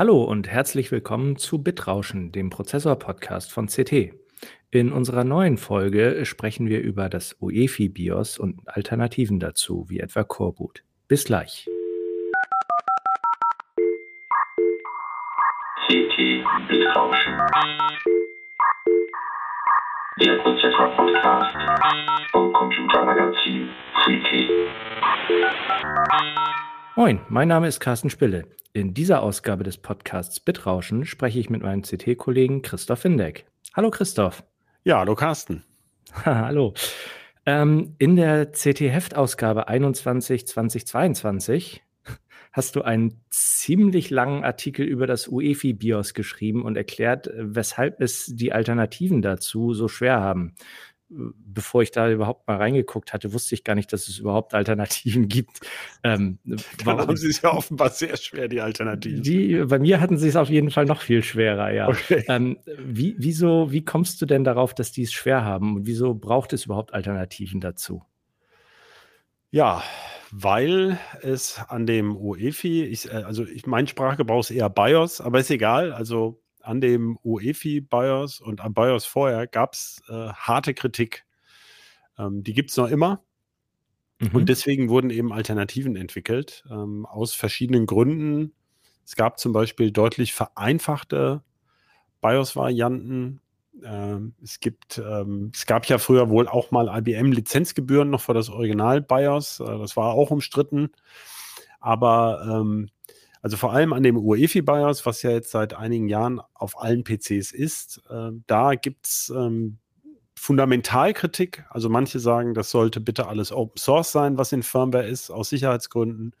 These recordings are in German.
Hallo und herzlich willkommen zu Bitrauschen, dem Prozessor-Podcast von CT. In unserer neuen Folge sprechen wir über das UEFI BIOS und Alternativen dazu, wie etwa Coreboot. Bis gleich. CT Bitrauschen. Der Prozessor-Podcast vom Computermagazin CT. Moin, mein Name ist Carsten Spille. In dieser Ausgabe des Podcasts Bitrauschen spreche ich mit meinem CT-Kollegen Christoph Windeck. Hallo Christoph. Ja, hallo Carsten. hallo. Ähm, in der CT-Heftausgabe 21 2022 hast du einen ziemlich langen Artikel über das UEFI-BIOS geschrieben und erklärt, weshalb es die Alternativen dazu so schwer haben bevor ich da überhaupt mal reingeguckt hatte, wusste ich gar nicht, dass es überhaupt Alternativen gibt. Ähm, Dann haben sie es ja offenbar sehr schwer, die Alternativen. Die, bei mir hatten sie es auf jeden Fall noch viel schwerer, ja. Okay. Ähm, wie, wieso, wie kommst du denn darauf, dass die es schwer haben und wieso braucht es überhaupt Alternativen dazu? Ja, weil es an dem UEFI, ich, äh, also ich, mein Sprachgebrauch ist eher BIOS, aber ist egal. Also an dem UEFI BIOS und am BIOS vorher gab es äh, harte Kritik. Ähm, die gibt es noch immer. Mhm. Und deswegen wurden eben Alternativen entwickelt, ähm, aus verschiedenen Gründen. Es gab zum Beispiel deutlich vereinfachte BIOS-Varianten. Ähm, es gibt, ähm, es gab ja früher wohl auch mal IBM-Lizenzgebühren noch für das Original BIOS. Äh, das war auch umstritten. Aber ähm, also vor allem an dem UEFI BIOS, was ja jetzt seit einigen Jahren auf allen PCs ist, äh, da gibt es ähm, Fundamentalkritik. Also manche sagen, das sollte bitte alles Open Source sein, was in Firmware ist, aus Sicherheitsgründen.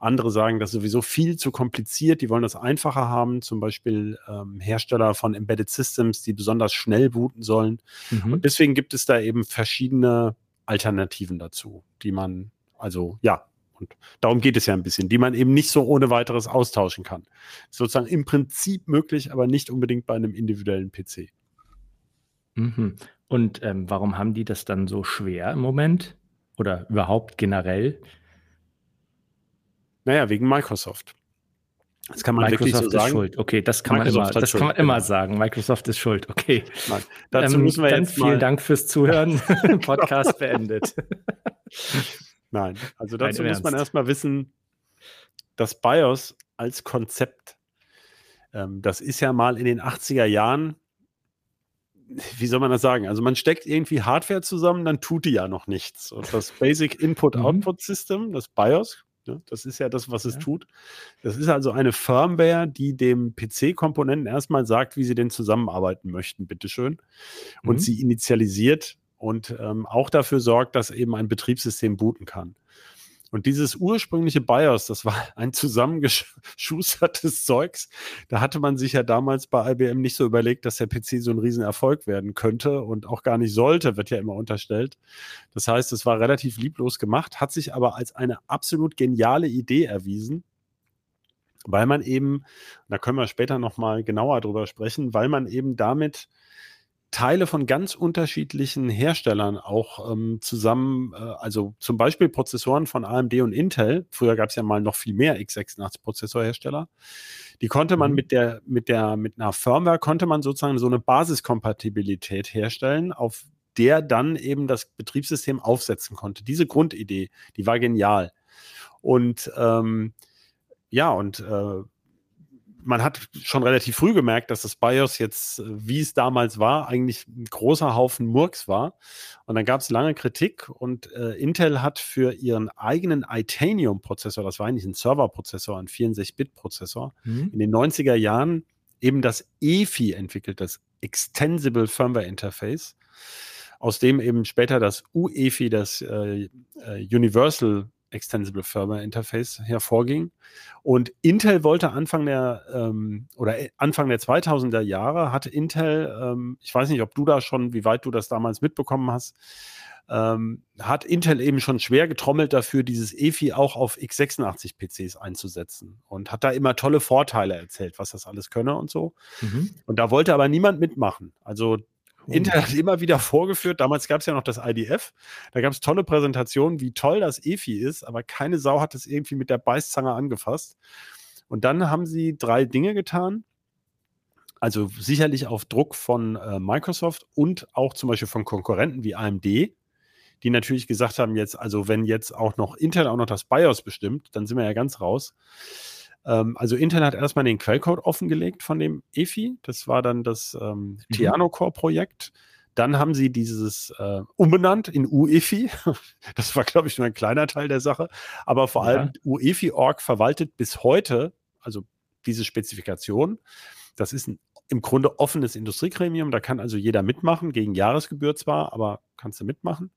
Andere sagen, das ist sowieso viel zu kompliziert. Die wollen das einfacher haben. Zum Beispiel ähm, Hersteller von Embedded Systems, die besonders schnell booten sollen. Mhm. Und deswegen gibt es da eben verschiedene Alternativen dazu, die man also ja und darum geht es ja ein bisschen, die man eben nicht so ohne weiteres austauschen kann. Sozusagen im Prinzip möglich, aber nicht unbedingt bei einem individuellen PC. Mhm. Und ähm, warum haben die das dann so schwer im Moment? Oder überhaupt generell? Naja, wegen Microsoft. Das kann man Microsoft wirklich so sagen. ist schuld. Okay, das kann Microsoft man immer, das kann man immer sagen. Microsoft ist schuld. Okay. Nein, dazu ähm, müssen wir dann jetzt vielen Dank fürs Zuhören. Podcast beendet. Nein, also dazu muss man erstmal wissen, das BIOS als Konzept, ähm, das ist ja mal in den 80er Jahren, wie soll man das sagen? Also man steckt irgendwie Hardware zusammen, dann tut die ja noch nichts. Und das Basic Input-Output mhm. System, das BIOS, ne, das ist ja das, was es ja. tut. Das ist also eine Firmware, die dem PC-Komponenten erstmal sagt, wie sie denn zusammenarbeiten möchten, bitteschön. Und mhm. sie initialisiert und ähm, auch dafür sorgt, dass eben ein Betriebssystem booten kann. Und dieses ursprüngliche BIOS, das war ein zusammengeschustertes Zeugs. Da hatte man sich ja damals bei IBM nicht so überlegt, dass der PC so ein Riesenerfolg werden könnte und auch gar nicht sollte, wird ja immer unterstellt. Das heißt, es war relativ lieblos gemacht, hat sich aber als eine absolut geniale Idee erwiesen, weil man eben, da können wir später nochmal genauer drüber sprechen, weil man eben damit Teile von ganz unterschiedlichen Herstellern auch ähm, zusammen, äh, also zum Beispiel Prozessoren von AMD und Intel. Früher gab es ja mal noch viel mehr x86-Prozessorhersteller. Die konnte man mhm. mit der, mit der, mit einer Firmware konnte man sozusagen so eine Basiskompatibilität herstellen, auf der dann eben das Betriebssystem aufsetzen konnte. Diese Grundidee, die war genial. Und ähm, ja, und äh, man hat schon relativ früh gemerkt, dass das BIOS jetzt, äh, wie es damals war, eigentlich ein großer Haufen Murks war. Und dann gab es lange Kritik und äh, Intel hat für ihren eigenen Itanium-Prozessor, das war eigentlich ein Serverprozessor, ein 64-Bit-Prozessor, mhm. in den 90er Jahren eben das EFI entwickelt, das Extensible Firmware Interface, aus dem eben später das UEFI, das äh, äh Universal Extensible Firmware Interface hervorging. Und Intel wollte Anfang der ähm, oder äh, Anfang der 2000er Jahre hatte Intel, ähm, ich weiß nicht, ob du da schon, wie weit du das damals mitbekommen hast, ähm, hat Intel eben schon schwer getrommelt dafür, dieses EFI auch auf x86 PCs einzusetzen und hat da immer tolle Vorteile erzählt, was das alles könne und so. Mhm. Und da wollte aber niemand mitmachen. Also Intel hat immer wieder vorgeführt, damals gab es ja noch das IDF, da gab es tolle Präsentationen, wie toll das EFI ist, aber keine Sau hat es irgendwie mit der Beißzange angefasst. Und dann haben sie drei Dinge getan. Also sicherlich auf Druck von äh, Microsoft und auch zum Beispiel von Konkurrenten wie AMD, die natürlich gesagt haben, jetzt, also wenn jetzt auch noch Intel auch noch das BIOS bestimmt, dann sind wir ja ganz raus. Ähm, also Intel hat erstmal den Quellcode offengelegt von dem EFI. Das war dann das ähm, mhm. Tiano Core Projekt. Dann haben sie dieses äh, umbenannt in UEFI. Das war, glaube ich, nur ein kleiner Teil der Sache. Aber vor ja. allem UEFI-Org verwaltet bis heute, also diese Spezifikation. Das ist ein, im Grunde offenes Industriegremium. Da kann also jeder mitmachen, gegen Jahresgebühr zwar, aber kannst du mitmachen.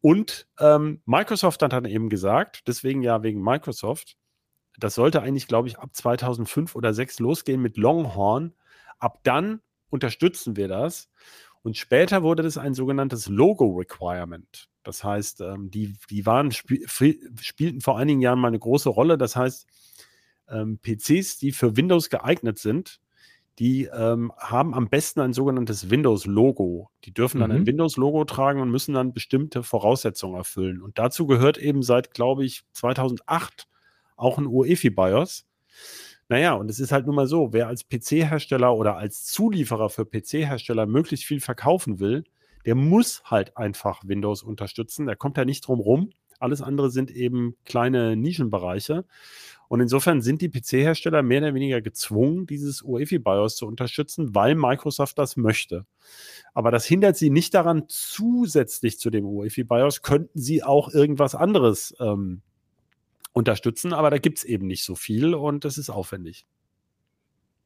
Und ähm, Microsoft hat dann eben gesagt, deswegen ja wegen Microsoft, das sollte eigentlich, glaube ich, ab 2005 oder 2006 losgehen mit Longhorn. Ab dann unterstützen wir das. Und später wurde das ein sogenanntes Logo-Requirement. Das heißt, ähm, die, die waren, spiel, spielten vor einigen Jahren mal eine große Rolle. Das heißt, ähm, PCs, die für Windows geeignet sind, die ähm, haben am besten ein sogenanntes Windows-Logo. Die dürfen dann mhm. ein Windows-Logo tragen und müssen dann bestimmte Voraussetzungen erfüllen. Und dazu gehört eben seit, glaube ich, 2008 auch ein UEFI-BIOS. Naja, und es ist halt nun mal so, wer als PC-Hersteller oder als Zulieferer für PC-Hersteller möglichst viel verkaufen will, der muss halt einfach Windows unterstützen. Der kommt da nicht drum rum. Alles andere sind eben kleine Nischenbereiche. Und insofern sind die PC-Hersteller mehr oder weniger gezwungen, dieses UEFI-BIOS zu unterstützen, weil Microsoft das möchte. Aber das hindert sie nicht daran, zusätzlich zu dem UEFI-BIOS könnten sie auch irgendwas anderes ähm, unterstützen, aber da gibt es eben nicht so viel und das ist aufwendig.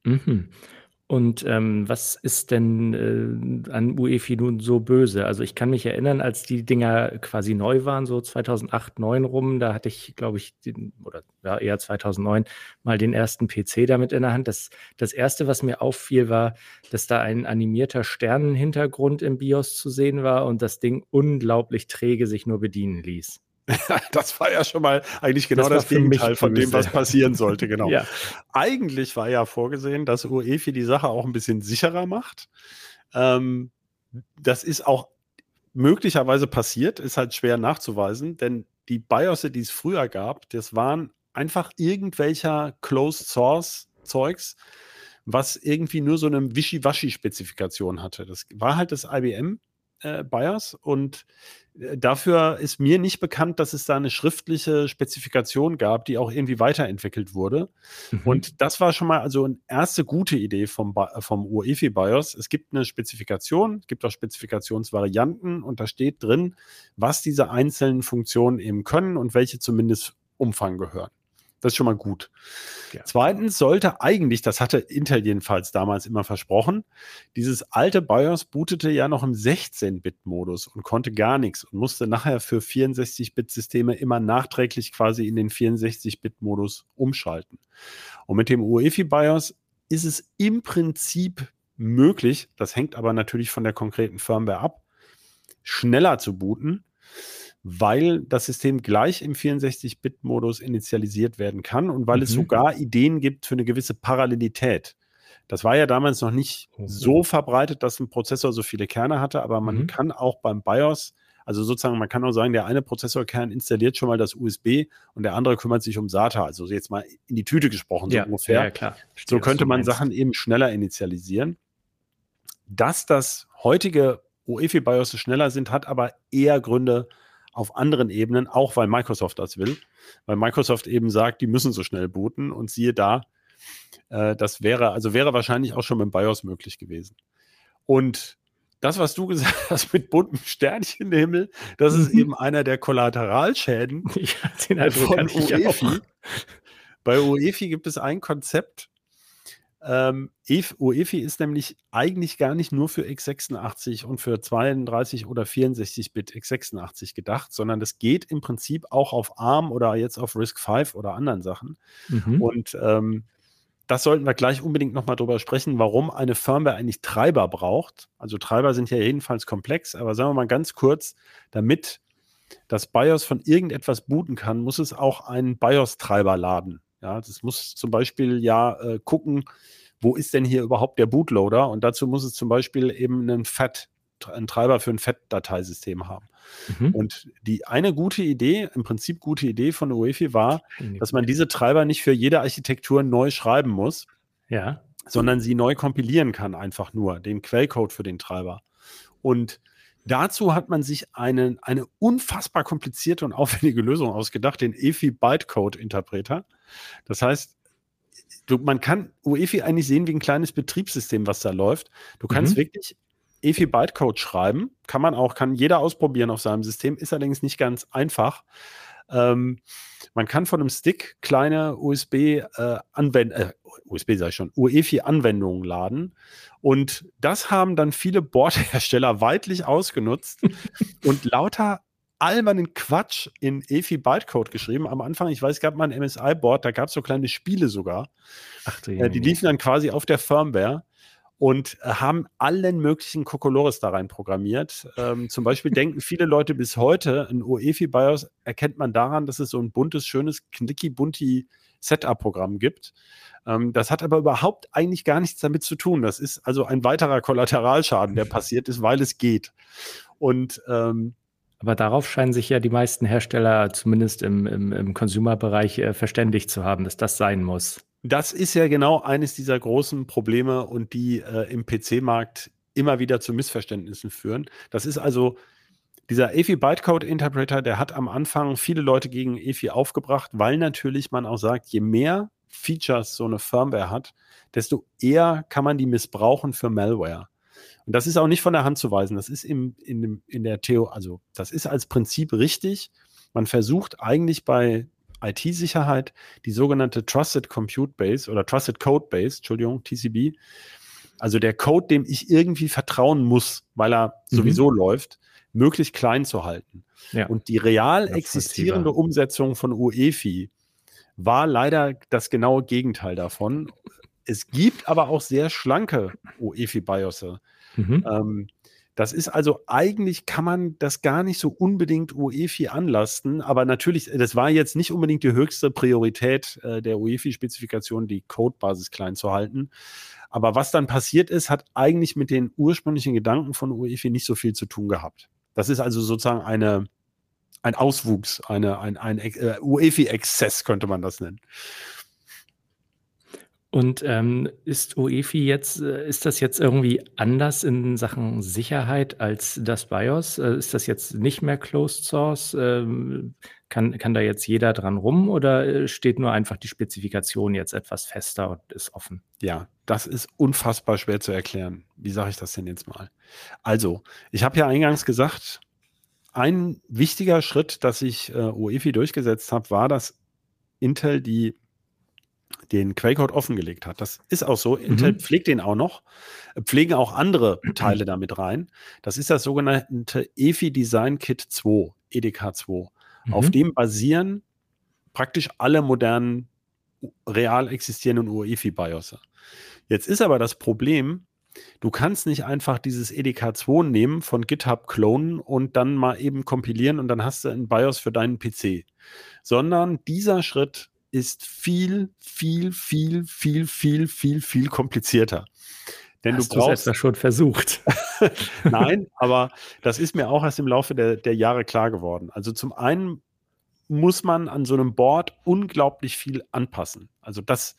Mhm. Und ähm, was ist denn äh, an UEFI nun so böse? Also ich kann mich erinnern, als die Dinger quasi neu waren, so 2008, 2009 rum, da hatte ich, glaube ich, den, oder ja, eher 2009, mal den ersten PC damit in der Hand. Das, das erste, was mir auffiel, war, dass da ein animierter Sternenhintergrund im BIOS zu sehen war und das Ding unglaublich träge sich nur bedienen ließ. das war ja schon mal eigentlich genau das, das Gegenteil von dem, was passieren sollte, genau. ja. Eigentlich war ja vorgesehen, dass UEFI die Sache auch ein bisschen sicherer macht. Ähm, das ist auch möglicherweise passiert, ist halt schwer nachzuweisen, denn die BIOS, die es früher gab, das waren einfach irgendwelcher Closed Source Zeugs, was irgendwie nur so eine Wischiwaschi-Spezifikation hatte. Das war halt das IBM äh, BIOS und dafür ist mir nicht bekannt, dass es da eine schriftliche Spezifikation gab, die auch irgendwie weiterentwickelt wurde. Mhm. Und das war schon mal also eine erste gute Idee vom, vom UEFI BIOS. Es gibt eine Spezifikation, es gibt auch Spezifikationsvarianten und da steht drin, was diese einzelnen Funktionen eben können und welche zumindest Umfang gehören. Das ist schon mal gut. Ja. Zweitens sollte eigentlich, das hatte Intel jedenfalls damals immer versprochen, dieses alte BIOS bootete ja noch im 16-Bit-Modus und konnte gar nichts und musste nachher für 64-Bit-Systeme immer nachträglich quasi in den 64-Bit-Modus umschalten. Und mit dem UEFI BIOS ist es im Prinzip möglich, das hängt aber natürlich von der konkreten Firmware ab, schneller zu booten weil das System gleich im 64-Bit-Modus initialisiert werden kann und weil mhm. es sogar Ideen gibt für eine gewisse Parallelität. Das war ja damals noch nicht mhm. so verbreitet, dass ein Prozessor so viele Kerne hatte, aber man mhm. kann auch beim BIOS, also sozusagen, man kann auch sagen, der eine Prozessorkern installiert schon mal das USB und der andere kümmert sich um SATA. Also jetzt mal in die Tüte gesprochen, so ja, ungefähr. Ja, klar. so könnte man Sachen eben schneller initialisieren. Dass das heutige UEFI BIOS schneller sind, hat aber eher Gründe, auf anderen Ebenen, auch weil Microsoft das will, weil Microsoft eben sagt, die müssen so schnell booten und siehe da, äh, das wäre, also wäre wahrscheinlich auch schon mit BIOS möglich gewesen. Und das, was du gesagt hast mit bunten Sternchen im Himmel, das ist mhm. eben einer der Kollateralschäden ja, von UEFI. Bei UEFI gibt es ein Konzept, ähm, UEFI ist nämlich eigentlich gar nicht nur für x86 und für 32 oder 64-Bit x86 gedacht, sondern das geht im Prinzip auch auf ARM oder jetzt auf RISC-V oder anderen Sachen. Mhm. Und ähm, das sollten wir gleich unbedingt nochmal drüber sprechen, warum eine Firmware eigentlich Treiber braucht. Also Treiber sind ja jedenfalls komplex, aber sagen wir mal ganz kurz, damit das BIOS von irgendetwas booten kann, muss es auch einen BIOS-Treiber laden. Ja, das muss zum Beispiel ja äh, gucken, wo ist denn hier überhaupt der Bootloader? Und dazu muss es zum Beispiel eben einen FAT, einen Treiber für ein FAT-Dateisystem haben. Mhm. Und die eine gute Idee, im Prinzip gute Idee von UEFI war, dass man diese Treiber nicht für jede Architektur neu schreiben muss. Ja. Sondern sie neu kompilieren kann, einfach nur, den Quellcode für den Treiber. Und Dazu hat man sich einen, eine unfassbar komplizierte und aufwendige Lösung ausgedacht, den EFI Bytecode Interpreter. Das heißt, du, man kann UEFI eigentlich sehen wie ein kleines Betriebssystem, was da läuft. Du kannst mhm. wirklich EFI Bytecode schreiben. Kann man auch, kann jeder ausprobieren auf seinem System, ist allerdings nicht ganz einfach. Ähm, man kann von einem Stick kleine USB äh, Anwendungen, äh, USB sage ich schon, UEFI-Anwendungen laden. Und das haben dann viele Bordhersteller weitlich ausgenutzt und lauter albernen Quatsch in EFI Bytecode geschrieben. Am Anfang, ich weiß, es gab mal ein MSI-Board, da gab es so kleine Spiele sogar. Ach, äh, die liefen dann quasi auf der Firmware und äh, haben allen möglichen Kokolores da rein programmiert. Ähm, zum Beispiel denken viele Leute bis heute, ein UEFI-BIOS erkennt man daran, dass es so ein buntes, schönes, knicki-bunti Setup-Programm gibt. Ähm, das hat aber überhaupt eigentlich gar nichts damit zu tun. Das ist also ein weiterer Kollateralschaden, der passiert ist, weil es geht. Und ähm, aber darauf scheinen sich ja die meisten Hersteller, zumindest im, im, im Consumer-Bereich, äh, verständigt zu haben, dass das sein muss. Das ist ja genau eines dieser großen Probleme und die äh, im PC-Markt immer wieder zu Missverständnissen führen. Das ist also dieser EFI Bytecode Interpreter, der hat am Anfang viele Leute gegen EFI aufgebracht, weil natürlich man auch sagt, je mehr Features so eine Firmware hat, desto eher kann man die missbrauchen für Malware. Und das ist auch nicht von der Hand zu weisen. Das ist im, in, in der Theo, also das ist als Prinzip richtig. Man versucht eigentlich bei IT-Sicherheit die sogenannte Trusted Compute Base oder Trusted Code Base, Entschuldigung, TCB, also der Code, dem ich irgendwie vertrauen muss, weil er mhm. sowieso läuft, möglichst klein zu halten. Ja. Und die real existierende Umsetzung von UEFI war leider das genaue Gegenteil davon. Es gibt aber auch sehr schlanke UEFI-BIOS. Mhm. Ähm, das ist also eigentlich kann man das gar nicht so unbedingt UEFI anlasten, aber natürlich, das war jetzt nicht unbedingt die höchste Priorität äh, der UEFI-Spezifikation, die Codebasis klein zu halten. Aber was dann passiert ist, hat eigentlich mit den ursprünglichen Gedanken von UEFI nicht so viel zu tun gehabt. Das ist also sozusagen eine, ein Auswuchs, eine, ein, ein, ein äh, UEFI-Exzess könnte man das nennen. Und ähm, ist UEFI jetzt, äh, ist das jetzt irgendwie anders in Sachen Sicherheit als das BIOS? Äh, ist das jetzt nicht mehr Closed Source? Ähm, kann, kann da jetzt jeder dran rum oder äh, steht nur einfach die Spezifikation jetzt etwas fester und ist offen? Ja, das ist unfassbar schwer zu erklären. Wie sage ich das denn jetzt mal? Also, ich habe ja eingangs gesagt, ein wichtiger Schritt, dass ich äh, UEFI durchgesetzt habe, war, dass Intel die den Quellcode offengelegt hat. Das ist auch so. Intel mhm. pflegt den auch noch, pflegen auch andere Teile damit rein. Das ist das sogenannte EFI Design Kit 2, EDK 2. Mhm. Auf dem basieren praktisch alle modernen real existierenden UEFI BIOS. Jetzt ist aber das Problem, du kannst nicht einfach dieses EDK 2 nehmen, von GitHub klonen und dann mal eben kompilieren und dann hast du ein BIOS für deinen PC, sondern dieser Schritt ist viel, viel, viel, viel, viel, viel, viel komplizierter. Denn Hast du brauchst das schon versucht. Nein, aber das ist mir auch erst im Laufe der, der Jahre klar geworden. Also zum einen muss man an so einem Board unglaublich viel anpassen. Also dass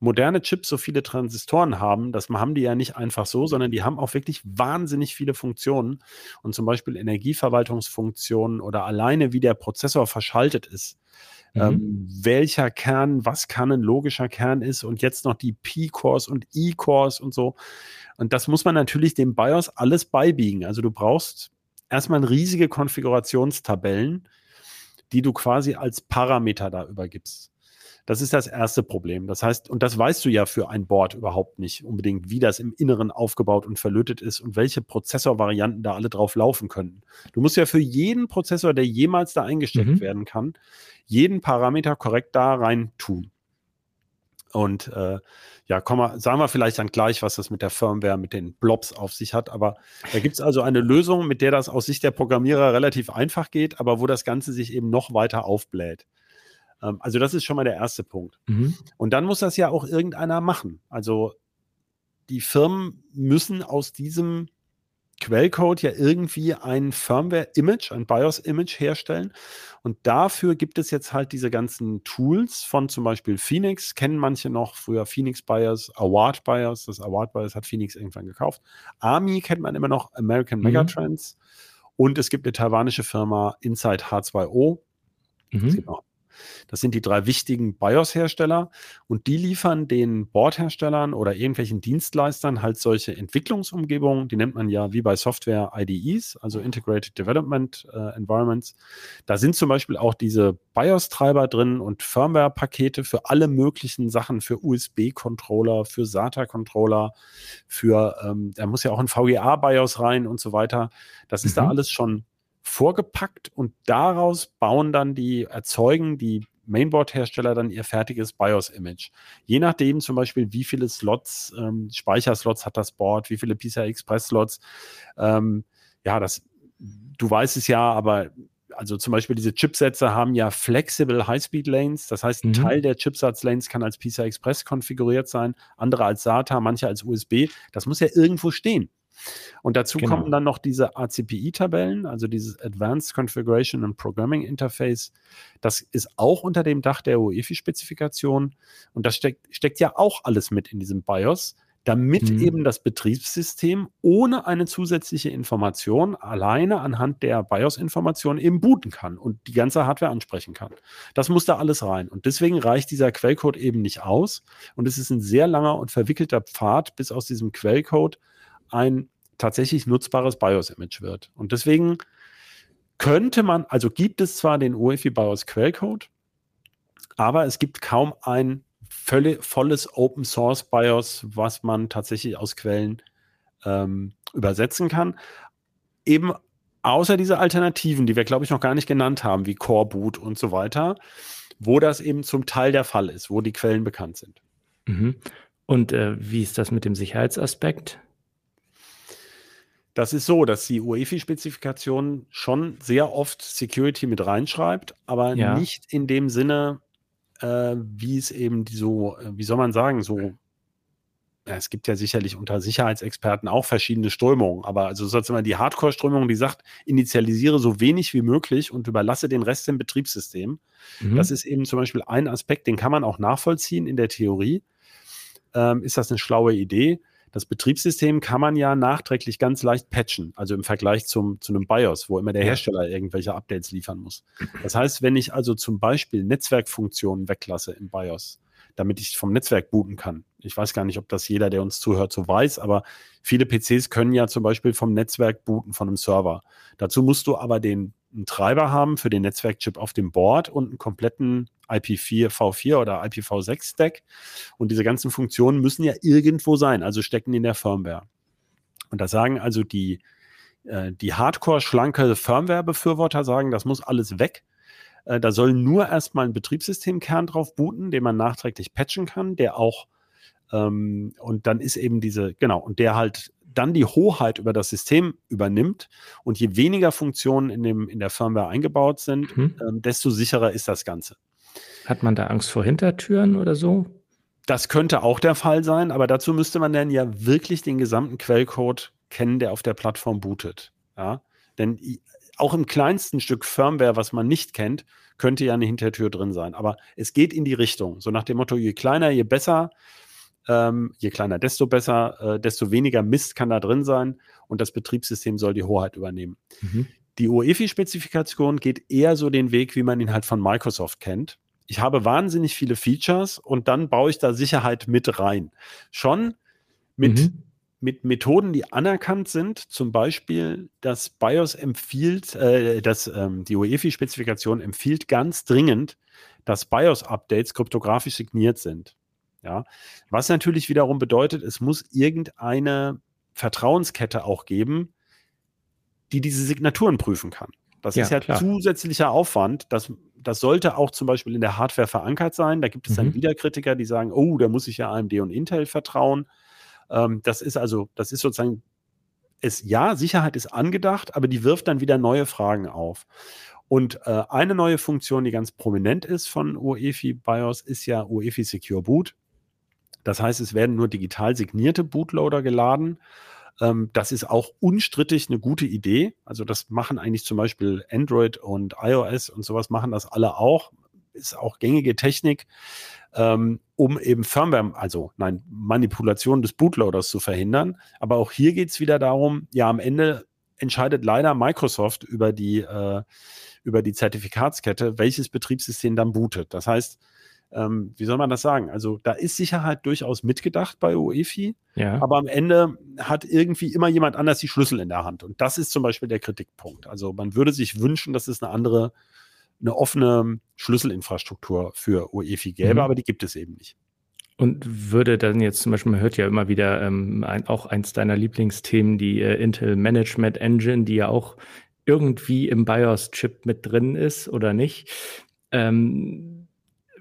moderne Chips so viele Transistoren haben, das haben die ja nicht einfach so, sondern die haben auch wirklich wahnsinnig viele Funktionen und zum Beispiel Energieverwaltungsfunktionen oder alleine wie der Prozessor verschaltet ist Mhm. Ähm, welcher Kern, was kann ein logischer Kern ist und jetzt noch die P-Cores und E-Cores und so. Und das muss man natürlich dem BIOS alles beibiegen. Also du brauchst erstmal riesige Konfigurationstabellen, die du quasi als Parameter da übergibst. Das ist das erste Problem. Das heißt, und das weißt du ja für ein Board überhaupt nicht unbedingt, wie das im Inneren aufgebaut und verlötet ist und welche Prozessorvarianten da alle drauf laufen können. Du musst ja für jeden Prozessor, der jemals da eingesteckt mhm. werden kann, jeden Parameter korrekt da rein tun. Und äh, ja, komm mal, sagen wir vielleicht dann gleich, was das mit der Firmware, mit den Blobs auf sich hat. Aber da gibt es also eine Lösung, mit der das aus Sicht der Programmierer relativ einfach geht, aber wo das Ganze sich eben noch weiter aufbläht. Ähm, also das ist schon mal der erste Punkt. Mhm. Und dann muss das ja auch irgendeiner machen. Also die Firmen müssen aus diesem Quellcode ja irgendwie ein Firmware-Image, ein BIOS-Image herstellen. Und dafür gibt es jetzt halt diese ganzen Tools von zum Beispiel Phoenix, kennen manche noch, früher Phoenix BIOS, Award BIOS, das Award BIOS hat Phoenix irgendwann gekauft. Army kennt man immer noch, American mhm. Megatrends. Und es gibt eine taiwanische Firma Inside H2O. Mhm. Es gibt noch das sind die drei wichtigen BIOS-Hersteller und die liefern den Bordherstellern oder irgendwelchen Dienstleistern halt solche Entwicklungsumgebungen, die nennt man ja wie bei Software IDEs, also Integrated Development äh, Environments. Da sind zum Beispiel auch diese BIOS-Treiber drin und Firmware-Pakete für alle möglichen Sachen, für USB-Controller, für SATA-Controller, für, ähm, da muss ja auch ein VGA-BIOS rein und so weiter. Das ist mhm. da alles schon vorgepackt und daraus bauen dann die, erzeugen die Mainboard-Hersteller dann ihr fertiges BIOS-Image. Je nachdem zum Beispiel, wie viele Slots, ähm, Speicherslots hat das Board, wie viele PCI Express-Slots. Ähm, ja, das, du weißt es ja, aber also zum Beispiel diese Chipsätze haben ja flexible High-Speed-Lanes. Das heißt, ein mhm. Teil der Chipsatz-Lanes kann als PCI Express konfiguriert sein, andere als SATA, manche als USB. Das muss ja irgendwo stehen. Und dazu genau. kommen dann noch diese ACPI-Tabellen, also dieses Advanced Configuration and Programming Interface. Das ist auch unter dem Dach der UEFI-Spezifikation. Und das steckt, steckt ja auch alles mit in diesem BIOS, damit mhm. eben das Betriebssystem ohne eine zusätzliche Information alleine anhand der BIOS-Information eben booten kann und die ganze Hardware ansprechen kann. Das muss da alles rein. Und deswegen reicht dieser Quellcode eben nicht aus. Und es ist ein sehr langer und verwickelter Pfad, bis aus diesem Quellcode ein tatsächlich nutzbares BIOS-Image wird. Und deswegen könnte man, also gibt es zwar den UEFI BIOS Quellcode, aber es gibt kaum ein völlig, volles Open Source BIOS, was man tatsächlich aus Quellen ähm, übersetzen kann. Eben außer diese Alternativen, die wir, glaube ich, noch gar nicht genannt haben, wie Core Boot und so weiter, wo das eben zum Teil der Fall ist, wo die Quellen bekannt sind. Mhm. Und äh, wie ist das mit dem Sicherheitsaspekt? Das ist so, dass die UEFI-Spezifikation schon sehr oft Security mit reinschreibt, aber ja. nicht in dem Sinne, äh, wie es eben so, äh, wie soll man sagen, so es gibt ja sicherlich unter Sicherheitsexperten auch verschiedene Strömungen, aber also sozusagen die Hardcore-Strömung, die sagt, initialisiere so wenig wie möglich und überlasse den Rest dem Betriebssystem. Mhm. Das ist eben zum Beispiel ein Aspekt, den kann man auch nachvollziehen in der Theorie. Ähm, ist das eine schlaue Idee? Das Betriebssystem kann man ja nachträglich ganz leicht patchen, also im Vergleich zum, zu einem BIOS, wo immer der Hersteller irgendwelche Updates liefern muss. Das heißt, wenn ich also zum Beispiel Netzwerkfunktionen weglasse im BIOS, damit ich vom Netzwerk booten kann. Ich weiß gar nicht, ob das jeder, der uns zuhört, so weiß, aber viele PCs können ja zum Beispiel vom Netzwerk booten, von einem Server. Dazu musst du aber den einen Treiber haben für den Netzwerkchip auf dem Board und einen kompletten IP4, V4 oder IPv6 Stack. Und diese ganzen Funktionen müssen ja irgendwo sein, also stecken in der Firmware. Und da sagen also die, äh, die hardcore-schlanke Firmware-Befürworter sagen, das muss alles weg. Äh, da soll nur erstmal ein Betriebssystemkern drauf booten, den man nachträglich patchen kann, der auch ähm, und dann ist eben diese, genau, und der halt dann die Hoheit über das System übernimmt und je weniger Funktionen in, dem, in der Firmware eingebaut sind, mhm. ähm, desto sicherer ist das Ganze. Hat man da Angst vor Hintertüren oder so? Das könnte auch der Fall sein, aber dazu müsste man dann ja wirklich den gesamten Quellcode kennen, der auf der Plattform bootet. Ja? Denn auch im kleinsten Stück Firmware, was man nicht kennt, könnte ja eine Hintertür drin sein. Aber es geht in die Richtung. So nach dem Motto, je kleiner, je besser. Ähm, je kleiner, desto besser, äh, desto weniger Mist kann da drin sein und das Betriebssystem soll die Hoheit übernehmen. Mhm. Die UEFI-Spezifikation geht eher so den Weg, wie man ihn halt von Microsoft kennt. Ich habe wahnsinnig viele Features und dann baue ich da Sicherheit mit rein. Schon mit, mhm. mit Methoden, die anerkannt sind, zum Beispiel das BIOS empfiehlt, äh, dass ähm, die UEFI-Spezifikation empfiehlt ganz dringend, dass BIOS-Updates kryptografisch signiert sind. Ja, was natürlich wiederum bedeutet, es muss irgendeine Vertrauenskette auch geben, die diese Signaturen prüfen kann. Das ja, ist ja klar. zusätzlicher Aufwand. Das, das sollte auch zum Beispiel in der Hardware verankert sein. Da gibt es mhm. dann wieder Kritiker, die sagen, oh, da muss ich ja AMD und Intel vertrauen. Ähm, das ist also, das ist sozusagen, es, ja, Sicherheit ist angedacht, aber die wirft dann wieder neue Fragen auf. Und äh, eine neue Funktion, die ganz prominent ist von UEFI BIOS, ist ja UEFI Secure Boot. Das heißt, es werden nur digital signierte Bootloader geladen. Ähm, das ist auch unstrittig eine gute Idee. Also das machen eigentlich zum Beispiel Android und iOS und sowas machen das alle auch. Ist auch gängige Technik, ähm, um eben Firmware, also nein, Manipulation des Bootloaders zu verhindern. Aber auch hier geht es wieder darum, ja, am Ende entscheidet leider Microsoft über die, äh, über die Zertifikatskette, welches Betriebssystem dann bootet. Das heißt, ähm, wie soll man das sagen? Also da ist Sicherheit durchaus mitgedacht bei UEFI, ja. aber am Ende hat irgendwie immer jemand anders die Schlüssel in der Hand. Und das ist zum Beispiel der Kritikpunkt. Also man würde sich wünschen, dass es eine andere, eine offene Schlüsselinfrastruktur für UEFI gäbe, mhm. aber die gibt es eben nicht. Und würde dann jetzt zum Beispiel, man hört ja immer wieder ähm, ein, auch eins deiner Lieblingsthemen, die äh, Intel Management Engine, die ja auch irgendwie im BIOS-Chip mit drin ist oder nicht. Ähm,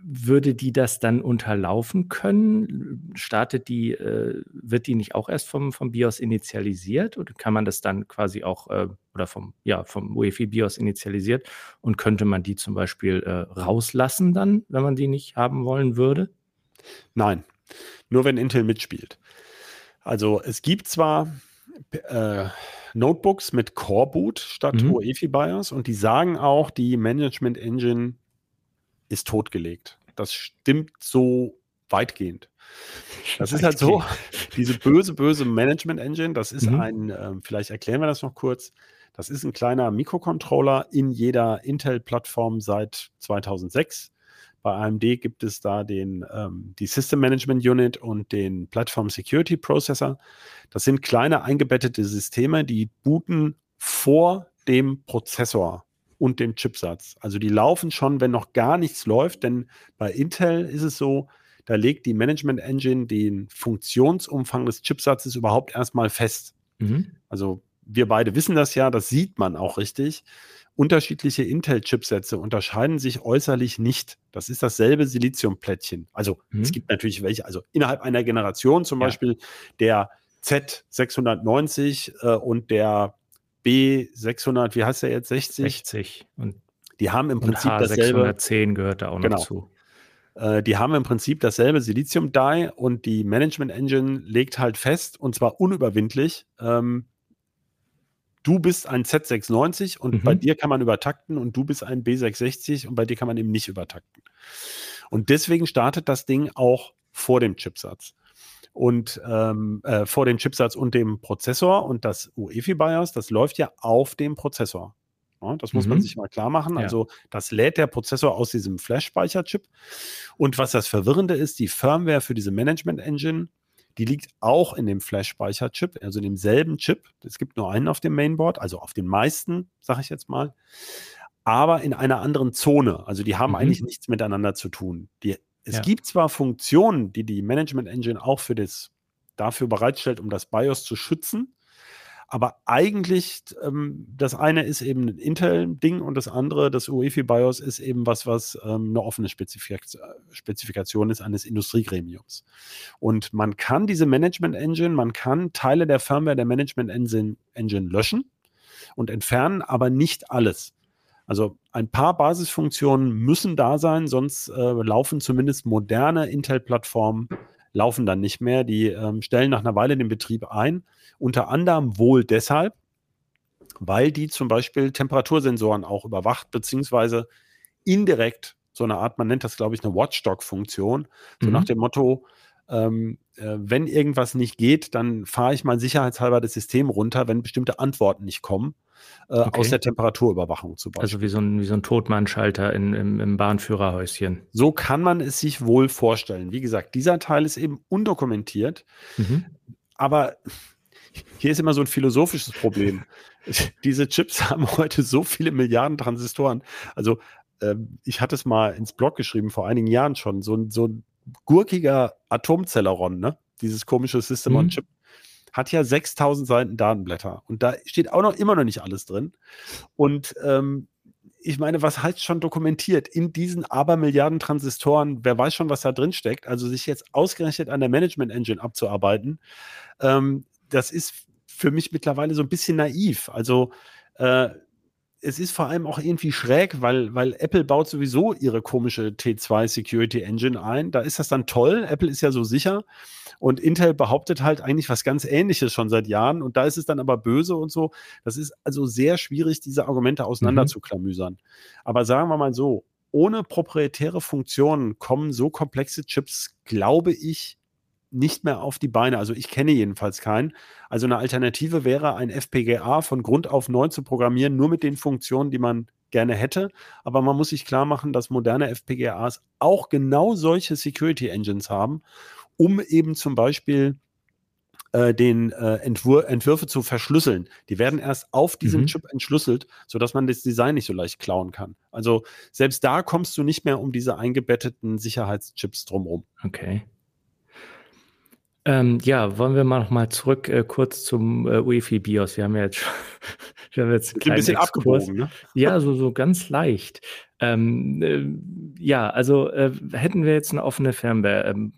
würde die das dann unterlaufen können? Startet die, äh, wird die nicht auch erst vom, vom BIOS initialisiert oder kann man das dann quasi auch äh, oder vom, ja, vom UEFI BIOS initialisiert und könnte man die zum Beispiel äh, rauslassen dann, wenn man die nicht haben wollen würde? Nein, nur wenn Intel mitspielt. Also es gibt zwar äh, Notebooks mit Core Boot statt mhm. UEFI BIOS und die sagen auch, die Management Engine ist totgelegt. Das stimmt so weitgehend. Das ist halt so, diese böse, böse Management Engine, das ist mhm. ein, äh, vielleicht erklären wir das noch kurz, das ist ein kleiner Mikrocontroller in jeder Intel-Plattform seit 2006. Bei AMD gibt es da den, ähm, die System Management Unit und den Platform Security Processor. Das sind kleine eingebettete Systeme, die booten vor dem Prozessor und dem Chipsatz. Also die laufen schon, wenn noch gar nichts läuft, denn bei Intel ist es so, da legt die Management Engine den Funktionsumfang des Chipsatzes überhaupt erstmal fest. Mhm. Also wir beide wissen das ja, das sieht man auch richtig. Unterschiedliche Intel-Chipsätze unterscheiden sich äußerlich nicht. Das ist dasselbe Siliziumplättchen. Also mhm. es gibt natürlich welche, also innerhalb einer Generation zum ja. Beispiel der Z690 äh, und der B600, wie heißt der jetzt, 60? 60. Und die haben im Prinzip H610 dasselbe. 610 gehört da auch genau. noch zu. Äh, die haben im Prinzip dasselbe Silizium-Die und die Management Engine legt halt fest, und zwar unüberwindlich, ähm, du bist ein Z690 und mhm. bei dir kann man übertakten und du bist ein B660 und bei dir kann man eben nicht übertakten. Und deswegen startet das Ding auch vor dem Chipsatz und ähm, äh, vor dem Chipsatz und dem Prozessor und das UEFI BIOS, das läuft ja auf dem Prozessor. Ja, das muss mhm. man sich mal klar machen. Ja. Also das lädt der Prozessor aus diesem Flash-Speicherchip. Und was das Verwirrende ist, die Firmware für diese Management Engine, die liegt auch in dem Flash-Speicherchip, also in demselben Chip. Es gibt nur einen auf dem Mainboard, also auf den meisten, sage ich jetzt mal, aber in einer anderen Zone. Also die haben mhm. eigentlich nichts miteinander zu tun. Die es ja. gibt zwar Funktionen, die die Management Engine auch für das, dafür bereitstellt, um das BIOS zu schützen, aber eigentlich, ähm, das eine ist eben ein Intel-Ding und das andere, das UEFI BIOS, ist eben was, was ähm, eine offene Spezifik Spezifikation ist eines Industriegremiums. Und man kann diese Management Engine, man kann Teile der Firmware der Management Engine, Engine löschen und entfernen, aber nicht alles. Also ein paar Basisfunktionen müssen da sein, sonst äh, laufen zumindest moderne Intel-Plattformen laufen dann nicht mehr. Die ähm, stellen nach einer Weile den Betrieb ein. Unter anderem wohl deshalb, weil die zum Beispiel Temperatursensoren auch überwacht, beziehungsweise indirekt so eine Art, man nennt das, glaube ich, eine Watchdog-Funktion, so mhm. nach dem Motto, ähm, äh, wenn irgendwas nicht geht, dann fahre ich mal sicherheitshalber das System runter, wenn bestimmte Antworten nicht kommen äh, okay. aus der Temperaturüberwachung zu Beispiel. Also wie so ein, wie so ein Totmannschalter in, im, im Bahnführerhäuschen. So kann man es sich wohl vorstellen. Wie gesagt, dieser Teil ist eben undokumentiert, mhm. aber hier ist immer so ein philosophisches Problem. Diese Chips haben heute so viele Milliarden Transistoren. Also ähm, ich hatte es mal ins Blog geschrieben vor einigen Jahren schon. So, so ein gurkiger Atomzelleron, ne? Dieses komische System mhm. on Chip hat ja 6000 Seiten Datenblätter und da steht auch noch immer noch nicht alles drin. Und ähm, ich meine, was heißt schon dokumentiert? In diesen Abermilliarden Transistoren, wer weiß schon, was da drin steckt, also sich jetzt ausgerechnet an der Management Engine abzuarbeiten, ähm, das ist für mich mittlerweile so ein bisschen naiv. Also äh, es ist vor allem auch irgendwie schräg, weil, weil Apple baut sowieso ihre komische T2 Security Engine ein. Da ist das dann toll. Apple ist ja so sicher. Und Intel behauptet halt eigentlich was ganz Ähnliches schon seit Jahren. Und da ist es dann aber böse und so. Das ist also sehr schwierig, diese Argumente auseinander mhm. zu klamüsern. Aber sagen wir mal so, ohne proprietäre Funktionen kommen so komplexe Chips, glaube ich, nicht mehr auf die Beine. Also ich kenne jedenfalls keinen. Also eine Alternative wäre, ein FPGA von Grund auf neu zu programmieren, nur mit den Funktionen, die man gerne hätte. Aber man muss sich klar machen, dass moderne FPGAs auch genau solche Security Engines haben, um eben zum Beispiel äh, den äh, Entwur Entwürfe zu verschlüsseln. Die werden erst auf diesem mhm. Chip entschlüsselt, sodass man das Design nicht so leicht klauen kann. Also selbst da kommst du nicht mehr um diese eingebetteten Sicherheitschips drumherum. Okay. Ähm, ja, wollen wir mal noch mal zurück äh, kurz zum äh, UEFI BIOS. Wir haben ja jetzt, wir haben jetzt ein bisschen Exkurs. abgebogen, ne? Ja, so, so ganz leicht. Ähm, äh, ja, also äh, hätten wir jetzt eine offene Firmware, ähm,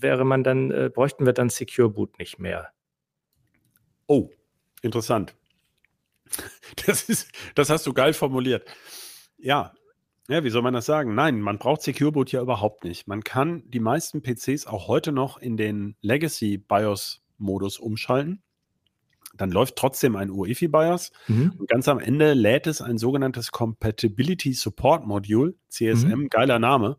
wäre man dann, äh, bräuchten wir dann Secure Boot nicht mehr. Oh, interessant. Das ist, das hast du geil formuliert. Ja, ja, wie soll man das sagen? Nein, man braucht Secure Boot ja überhaupt nicht. Man kann die meisten PCs auch heute noch in den Legacy BIOS Modus umschalten dann läuft trotzdem ein UEFI BIOS mhm. und ganz am Ende lädt es ein sogenanntes Compatibility Support Module, CSM, mhm. geiler Name.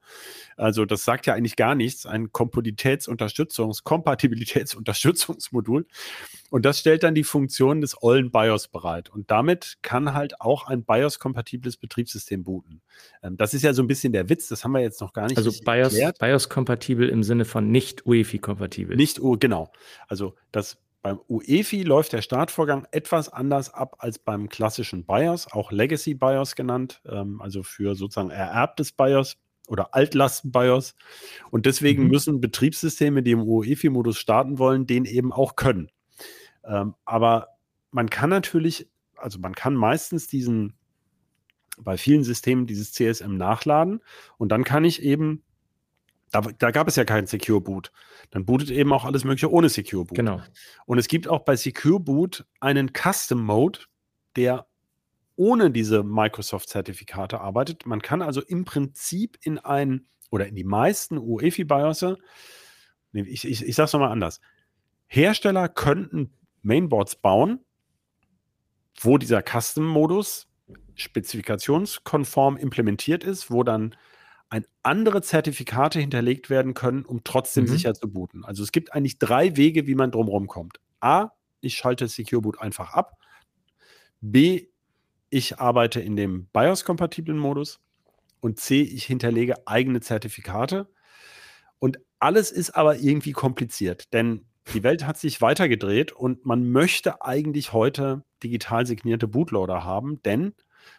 Also das sagt ja eigentlich gar nichts, ein Kompatibilitätsunterstützungs Kompatibilitätsunterstützungsmodul und das stellt dann die Funktion des ollen BIOS bereit und damit kann halt auch ein BIOS-kompatibles Betriebssystem booten. Ähm, das ist ja so ein bisschen der Witz, das haben wir jetzt noch gar nicht Also BIOS-kompatibel BIOS im Sinne von nicht UEFI-kompatibel. Nicht, genau. Also das beim UEFI läuft der Startvorgang etwas anders ab als beim klassischen BIOS, auch Legacy BIOS genannt, ähm, also für sozusagen ererbtes BIOS oder Altlasten-BIOS. Und deswegen mhm. müssen Betriebssysteme, die im UEFI-Modus starten wollen, den eben auch können. Ähm, aber man kann natürlich, also man kann meistens diesen, bei vielen Systemen dieses CSM nachladen und dann kann ich eben da, da, gab es ja keinen Secure Boot. Dann bootet eben auch alles Mögliche ohne Secure Boot. Genau. Und es gibt auch bei Secure Boot einen Custom Mode, der ohne diese Microsoft-Zertifikate arbeitet. Man kann also im Prinzip in ein oder in die meisten UEFI BIOS, ich, ich, ich sage es nochmal anders, Hersteller könnten Mainboards bauen, wo dieser Custom-Modus spezifikationskonform implementiert ist, wo dann ein andere Zertifikate hinterlegt werden können, um trotzdem mhm. sicher zu booten. Also es gibt eigentlich drei Wege, wie man drumherum kommt. A, ich schalte Secure Boot einfach ab. B, ich arbeite in dem BIOS-kompatiblen Modus. Und C, ich hinterlege eigene Zertifikate. Und alles ist aber irgendwie kompliziert, denn die Welt hat sich weitergedreht und man möchte eigentlich heute digital signierte Bootloader haben, denn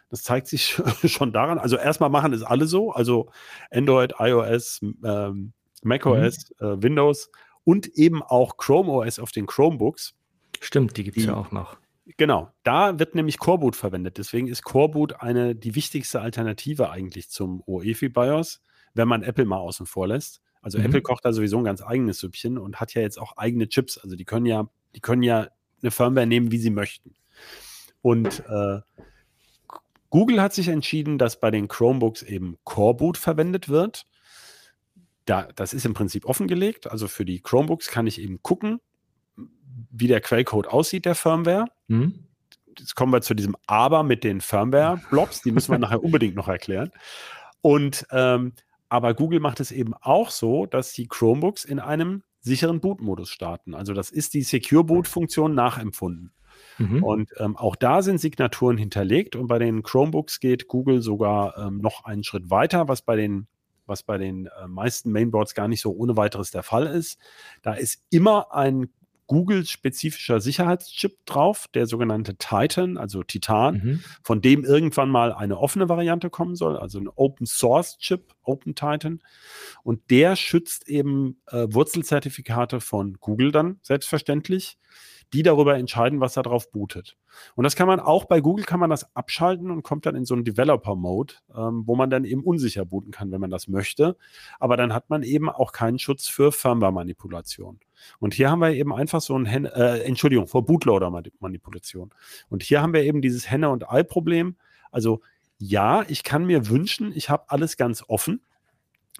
das zeigt sich schon daran. Also erstmal machen es alle so, also Android, iOS, ähm, macOS, mhm. äh, Windows und eben auch Chrome OS auf den Chromebooks. Stimmt, die gibt es ja auch noch. Genau, da wird nämlich Coreboot verwendet. Deswegen ist Coreboot eine die wichtigste Alternative eigentlich zum OEFI BIOS, wenn man Apple mal außen vor lässt. Also mhm. Apple kocht da sowieso ein ganz eigenes Süppchen und hat ja jetzt auch eigene Chips. Also die können ja, die können ja eine Firmware nehmen, wie sie möchten. Und äh, Google hat sich entschieden, dass bei den Chromebooks eben Coreboot verwendet wird. Da, das ist im Prinzip offengelegt. Also für die Chromebooks kann ich eben gucken, wie der Quellcode aussieht der Firmware. Mhm. Jetzt kommen wir zu diesem Aber mit den Firmware-Blobs. Die müssen wir nachher unbedingt noch erklären. Und ähm, aber Google macht es eben auch so, dass die Chromebooks in einem sicheren Boot-Modus starten. Also das ist die Secure Boot-Funktion nachempfunden. Mhm. Und ähm, auch da sind Signaturen hinterlegt und bei den Chromebooks geht Google sogar ähm, noch einen Schritt weiter, was bei den was bei den äh, meisten Mainboards gar nicht so ohne weiteres der Fall ist. Da ist immer ein Google-spezifischer Sicherheitschip drauf, der sogenannte Titan, also Titan, mhm. von dem irgendwann mal eine offene Variante kommen soll, also ein Open Source Chip, Open Titan. Und der schützt eben äh, Wurzelzertifikate von Google dann selbstverständlich die darüber entscheiden, was da drauf bootet. Und das kann man auch bei Google kann man das abschalten und kommt dann in so einen Developer-Mode, ähm, wo man dann eben unsicher booten kann, wenn man das möchte. Aber dann hat man eben auch keinen Schutz für Firmware-Manipulation. Und hier haben wir eben einfach so ein, Hen äh, Entschuldigung, vor Bootloader-Manipulation. Und hier haben wir eben dieses Henne- und Ei-Problem. Also ja, ich kann mir wünschen, ich habe alles ganz offen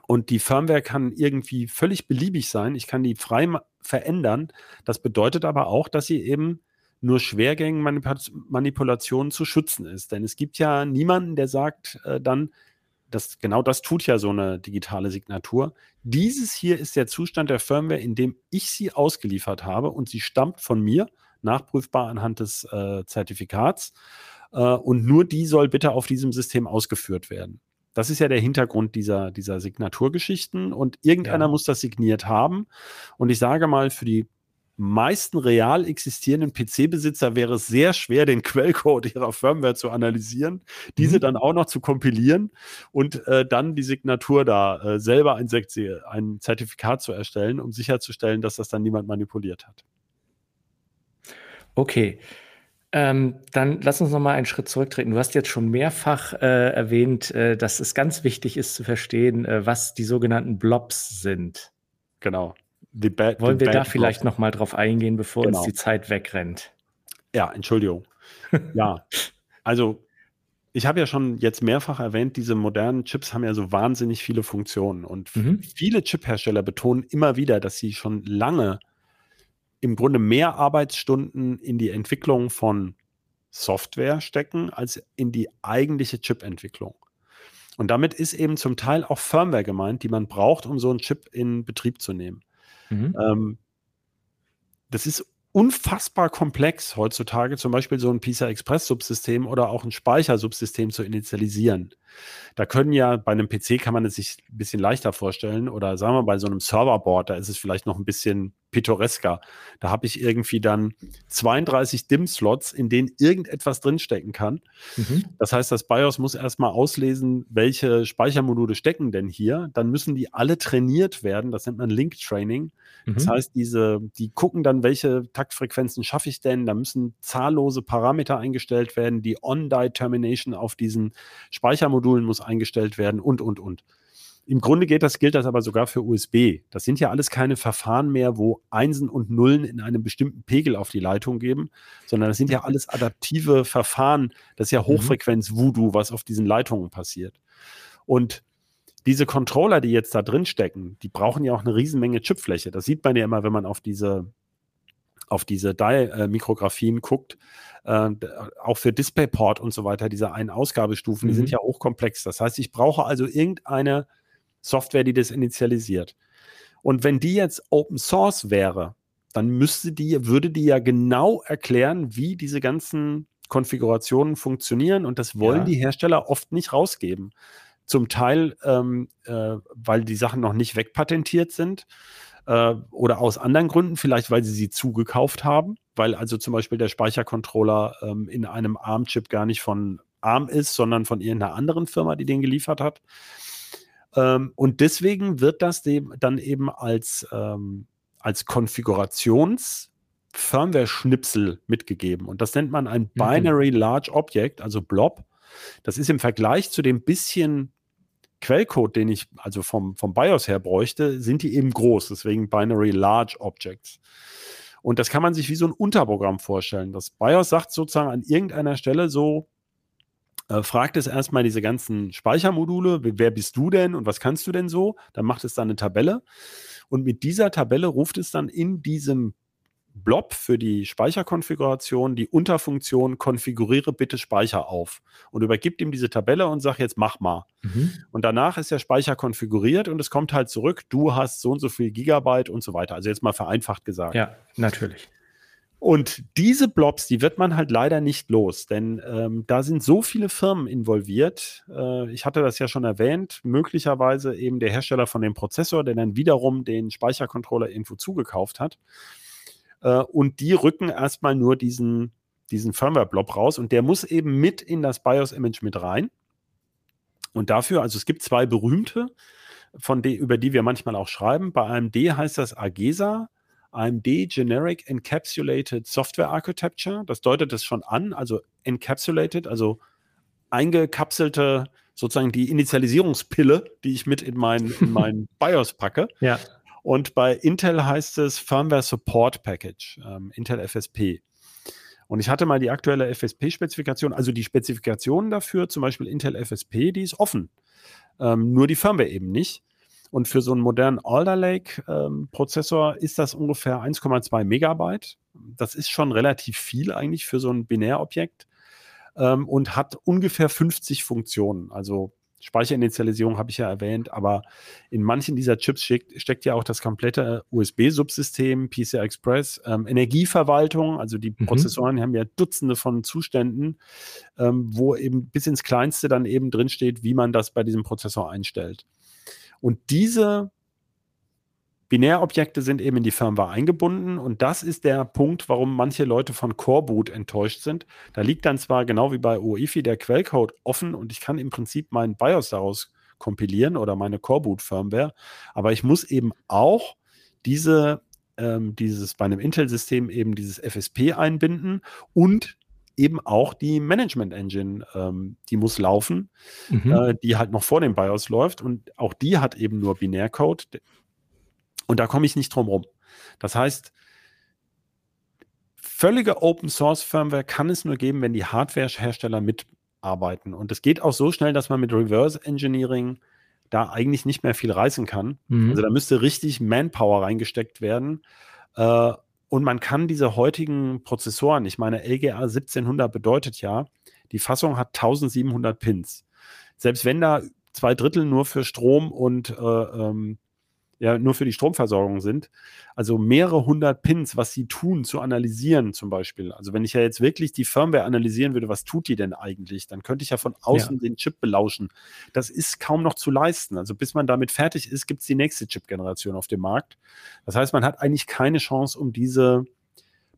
und die Firmware kann irgendwie völlig beliebig sein. Ich kann die frei verändern. Das bedeutet aber auch, dass sie eben nur Schwergängenmanipulationen zu schützen ist. Denn es gibt ja niemanden, der sagt äh, dann, das, genau das tut ja so eine digitale Signatur. Dieses hier ist der Zustand der Firmware, in dem ich sie ausgeliefert habe und sie stammt von mir, nachprüfbar anhand des äh, Zertifikats. Äh, und nur die soll bitte auf diesem System ausgeführt werden. Das ist ja der Hintergrund dieser, dieser Signaturgeschichten und irgendeiner ja. muss das signiert haben. Und ich sage mal, für die meisten real existierenden PC-Besitzer wäre es sehr schwer, den Quellcode ihrer Firmware zu analysieren, diese mhm. dann auch noch zu kompilieren und äh, dann die Signatur da äh, selber ein, ein Zertifikat zu erstellen, um sicherzustellen, dass das dann niemand manipuliert hat. Okay. Ähm, dann lass uns noch mal einen Schritt zurücktreten. Du hast jetzt schon mehrfach äh, erwähnt, äh, dass es ganz wichtig ist zu verstehen, äh, was die sogenannten Blobs sind. Genau. Bad, Wollen wir da vielleicht noch mal drauf eingehen, bevor genau. uns die Zeit wegrennt? Ja, Entschuldigung. ja, also ich habe ja schon jetzt mehrfach erwähnt, diese modernen Chips haben ja so wahnsinnig viele Funktionen und mhm. viele Chiphersteller betonen immer wieder, dass sie schon lange im Grunde mehr Arbeitsstunden in die Entwicklung von Software stecken als in die eigentliche Chip-Entwicklung. Und damit ist eben zum Teil auch Firmware gemeint, die man braucht, um so einen Chip in Betrieb zu nehmen. Mhm. Ähm, das ist unfassbar komplex heutzutage, zum Beispiel so ein PISA Express Subsystem oder auch ein Speichersubsystem zu initialisieren. Da können ja bei einem PC kann man es sich ein bisschen leichter vorstellen oder sagen wir bei so einem Serverboard, da ist es vielleicht noch ein bisschen pittoresker. Da habe ich irgendwie dann 32 DIM-Slots, in denen irgendetwas drinstecken kann. Mhm. Das heißt, das BIOS muss erstmal auslesen, welche Speichermodule stecken denn hier. Dann müssen die alle trainiert werden. Das nennt man Link-Training. Mhm. Das heißt, diese, die gucken dann, welche Taktfrequenzen schaffe ich denn. Da müssen zahllose Parameter eingestellt werden. Die On-Die-Termination auf diesen Speichermodulen muss eingestellt werden und, und, und. Im Grunde geht das, gilt das aber sogar für USB. Das sind ja alles keine Verfahren mehr, wo Einsen und Nullen in einem bestimmten Pegel auf die Leitung geben, sondern das sind ja alles adaptive Verfahren. Das ist ja mhm. Hochfrequenz-Voodoo, was auf diesen Leitungen passiert. Und diese Controller, die jetzt da drin stecken, die brauchen ja auch eine Riesenmenge Chipfläche. Das sieht man ja immer, wenn man auf diese auf diese Die-Mikrographien guckt, äh, auch für DisplayPort und so weiter, diese Ein-Ausgabestufen, mhm. die sind mhm. ja hochkomplex. Das heißt, ich brauche also irgendeine Software, die das initialisiert. Und wenn die jetzt Open Source wäre, dann müsste die, würde die ja genau erklären, wie diese ganzen Konfigurationen funktionieren. Und das wollen ja. die Hersteller oft nicht rausgeben. Zum Teil, ähm, äh, weil die Sachen noch nicht wegpatentiert sind äh, oder aus anderen Gründen, vielleicht weil sie sie zugekauft haben, weil also zum Beispiel der Speichercontroller ähm, in einem ARM-Chip gar nicht von ARM ist, sondern von irgendeiner anderen Firma, die den geliefert hat. Ähm, und deswegen wird das dem dann eben als, ähm, als Konfigurations- Firmware-Schnipsel mitgegeben. Und das nennt man ein mhm. Binary Large Object, also Blob. Das ist im Vergleich zu dem bisschen Quellcode, den ich also vom, vom BIOS her bräuchte, sind die eben groß. Deswegen Binary Large Objects. Und das kann man sich wie so ein Unterprogramm vorstellen. Das BIOS sagt sozusagen an irgendeiner Stelle so, äh, fragt es erstmal diese ganzen Speichermodule, wer bist du denn und was kannst du denn so? Dann macht es dann eine Tabelle. Und mit dieser Tabelle ruft es dann in diesem Blob für die Speicherkonfiguration die Unterfunktion konfiguriere bitte Speicher auf und übergibt ihm diese Tabelle und sagt jetzt mach mal. Mhm. Und danach ist der Speicher konfiguriert und es kommt halt zurück, du hast so und so viel Gigabyte und so weiter. Also jetzt mal vereinfacht gesagt. Ja, natürlich. Und diese Blobs, die wird man halt leider nicht los, denn ähm, da sind so viele Firmen involviert. Äh, ich hatte das ja schon erwähnt, möglicherweise eben der Hersteller von dem Prozessor, der dann wiederum den Speichercontroller irgendwo zugekauft hat. Äh, und die rücken erstmal nur diesen, diesen Firmware-Blob raus und der muss eben mit in das BIOS-Image mit rein. Und dafür, also es gibt zwei berühmte, von die, über die wir manchmal auch schreiben. Bei AMD heißt das AGESA AMD Generic Encapsulated Software Architecture. Das deutet es schon an, also encapsulated, also eingekapselte, sozusagen die Initialisierungspille, die ich mit in mein, in mein BIOS packe. Ja. Und bei Intel heißt es Firmware Support Package, ähm, Intel FSP. Und ich hatte mal die aktuelle FSP-Spezifikation, also die Spezifikation dafür, zum Beispiel Intel FSP, die ist offen. Ähm, nur die Firmware eben nicht. Und für so einen modernen Alder Lake-Prozessor ähm, ist das ungefähr 1,2 Megabyte. Das ist schon relativ viel eigentlich für so ein Binärobjekt ähm, und hat ungefähr 50 Funktionen. Also Speicherinitialisierung habe ich ja erwähnt, aber in manchen dieser Chips steckt, steckt ja auch das komplette USB-Subsystem, PCI Express, ähm, Energieverwaltung, also die mhm. Prozessoren haben ja Dutzende von Zuständen, ähm, wo eben bis ins Kleinste dann eben drinsteht, wie man das bei diesem Prozessor einstellt. Und diese Binärobjekte sind eben in die Firmware eingebunden und das ist der Punkt, warum manche Leute von Core Boot enttäuscht sind. Da liegt dann zwar genau wie bei UEFI der Quellcode offen und ich kann im Prinzip meinen BIOS daraus kompilieren oder meine Core Boot Firmware, aber ich muss eben auch diese ähm, dieses bei einem Intel-System eben dieses FSP einbinden und eben auch die Management Engine, ähm, die muss laufen, mhm. äh, die halt noch vor dem BIOS läuft und auch die hat eben nur Binärcode. Und da komme ich nicht drum rum. Das heißt, völlige Open Source Firmware kann es nur geben, wenn die Hardware-Hersteller mitarbeiten. Und es geht auch so schnell, dass man mit Reverse Engineering da eigentlich nicht mehr viel reißen kann. Mhm. Also da müsste richtig Manpower reingesteckt werden. Äh, und man kann diese heutigen Prozessoren, ich meine, LGA 1700 bedeutet ja, die Fassung hat 1700 Pins. Selbst wenn da zwei Drittel nur für Strom und äh, ähm, ja nur für die Stromversorgung sind. Also mehrere hundert Pins, was sie tun, zu analysieren zum Beispiel. Also wenn ich ja jetzt wirklich die Firmware analysieren würde, was tut die denn eigentlich, dann könnte ich ja von außen ja. den Chip belauschen. Das ist kaum noch zu leisten. Also bis man damit fertig ist, gibt es die nächste Chip-Generation auf dem Markt. Das heißt, man hat eigentlich keine Chance, um diese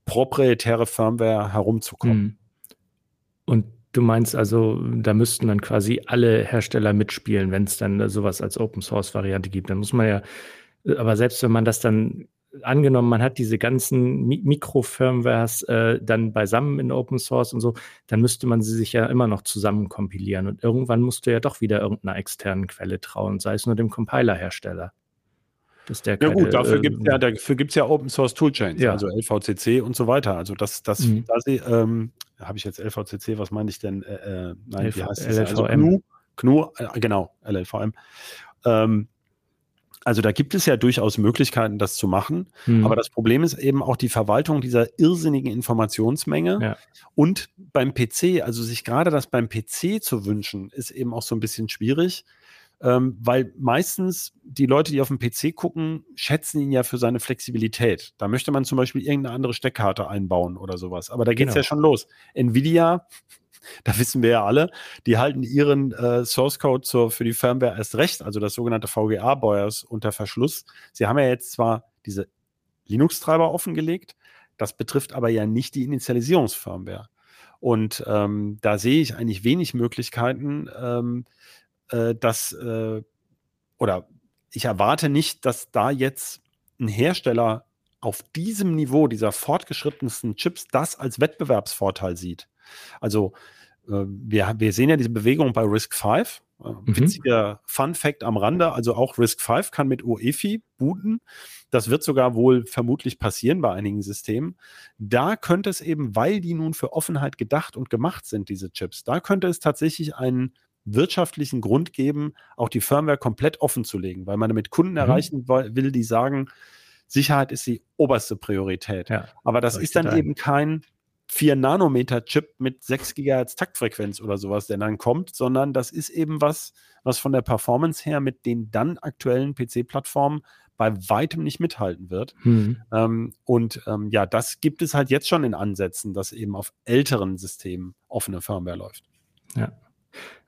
proprietäre Firmware herumzukommen. Mhm. Und Du meinst also, da müssten dann quasi alle Hersteller mitspielen, wenn es dann sowas als Open Source Variante gibt. Dann muss man ja, aber selbst wenn man das dann angenommen, man hat diese ganzen Mi Mikrofirmwares äh, dann beisammen in Open Source und so, dann müsste man sie sich ja immer noch zusammen kompilieren und irgendwann musst du ja doch wieder irgendeiner externen Quelle trauen, sei es nur dem Compiler-Hersteller. ja keine, gut, dafür gibt es ja, dafür gibt's ja Open Source Toolchains, ja. also LVCC und so weiter. Also das, das, mhm. da sie, ähm, habe ich jetzt LVCC, was meine ich denn? Äh, äh nein, LV, wie heißt es? Also GNU, GNU äh, genau, LLVM. Ähm, also da gibt es ja durchaus Möglichkeiten, das zu machen. Hm. Aber das Problem ist eben auch die Verwaltung dieser irrsinnigen Informationsmenge. Ja. Und beim PC, also sich gerade das beim PC zu wünschen, ist eben auch so ein bisschen schwierig, ähm, weil meistens die Leute, die auf dem PC gucken, schätzen ihn ja für seine Flexibilität. Da möchte man zum Beispiel irgendeine andere Steckkarte einbauen oder sowas. Aber da geht es genau. ja schon los. Nvidia, da wissen wir ja alle, die halten ihren äh, Source Code zur, für die Firmware erst recht, also das sogenannte VGA-BIOS unter Verschluss. Sie haben ja jetzt zwar diese Linux-Treiber offengelegt, das betrifft aber ja nicht die Initialisierungsfirmware. Und ähm, da sehe ich eigentlich wenig Möglichkeiten, ähm, äh, dass, äh, oder ich erwarte nicht, dass da jetzt ein Hersteller auf diesem Niveau dieser fortgeschrittensten Chips das als Wettbewerbsvorteil sieht. Also äh, wir, wir sehen ja diese Bewegung bei Risk 5. Äh, mhm. Witziger Fun Fact am Rande, also auch Risk 5 kann mit UEFI booten. Das wird sogar wohl vermutlich passieren bei einigen Systemen. Da könnte es eben, weil die nun für Offenheit gedacht und gemacht sind, diese Chips, da könnte es tatsächlich einen wirtschaftlichen Grund geben, auch die Firmware komplett offen zu legen, weil man damit Kunden mhm. erreichen will, die sagen, Sicherheit ist die oberste Priorität. Ja, Aber das ist dann eben kein 4 Nanometer Chip mit 6 GHz Taktfrequenz oder sowas, der dann kommt, sondern das ist eben was, was von der Performance her mit den dann aktuellen PC-Plattformen bei weitem nicht mithalten wird. Mhm. Ähm, und ähm, ja, das gibt es halt jetzt schon in Ansätzen, dass eben auf älteren Systemen offene Firmware läuft. Ja.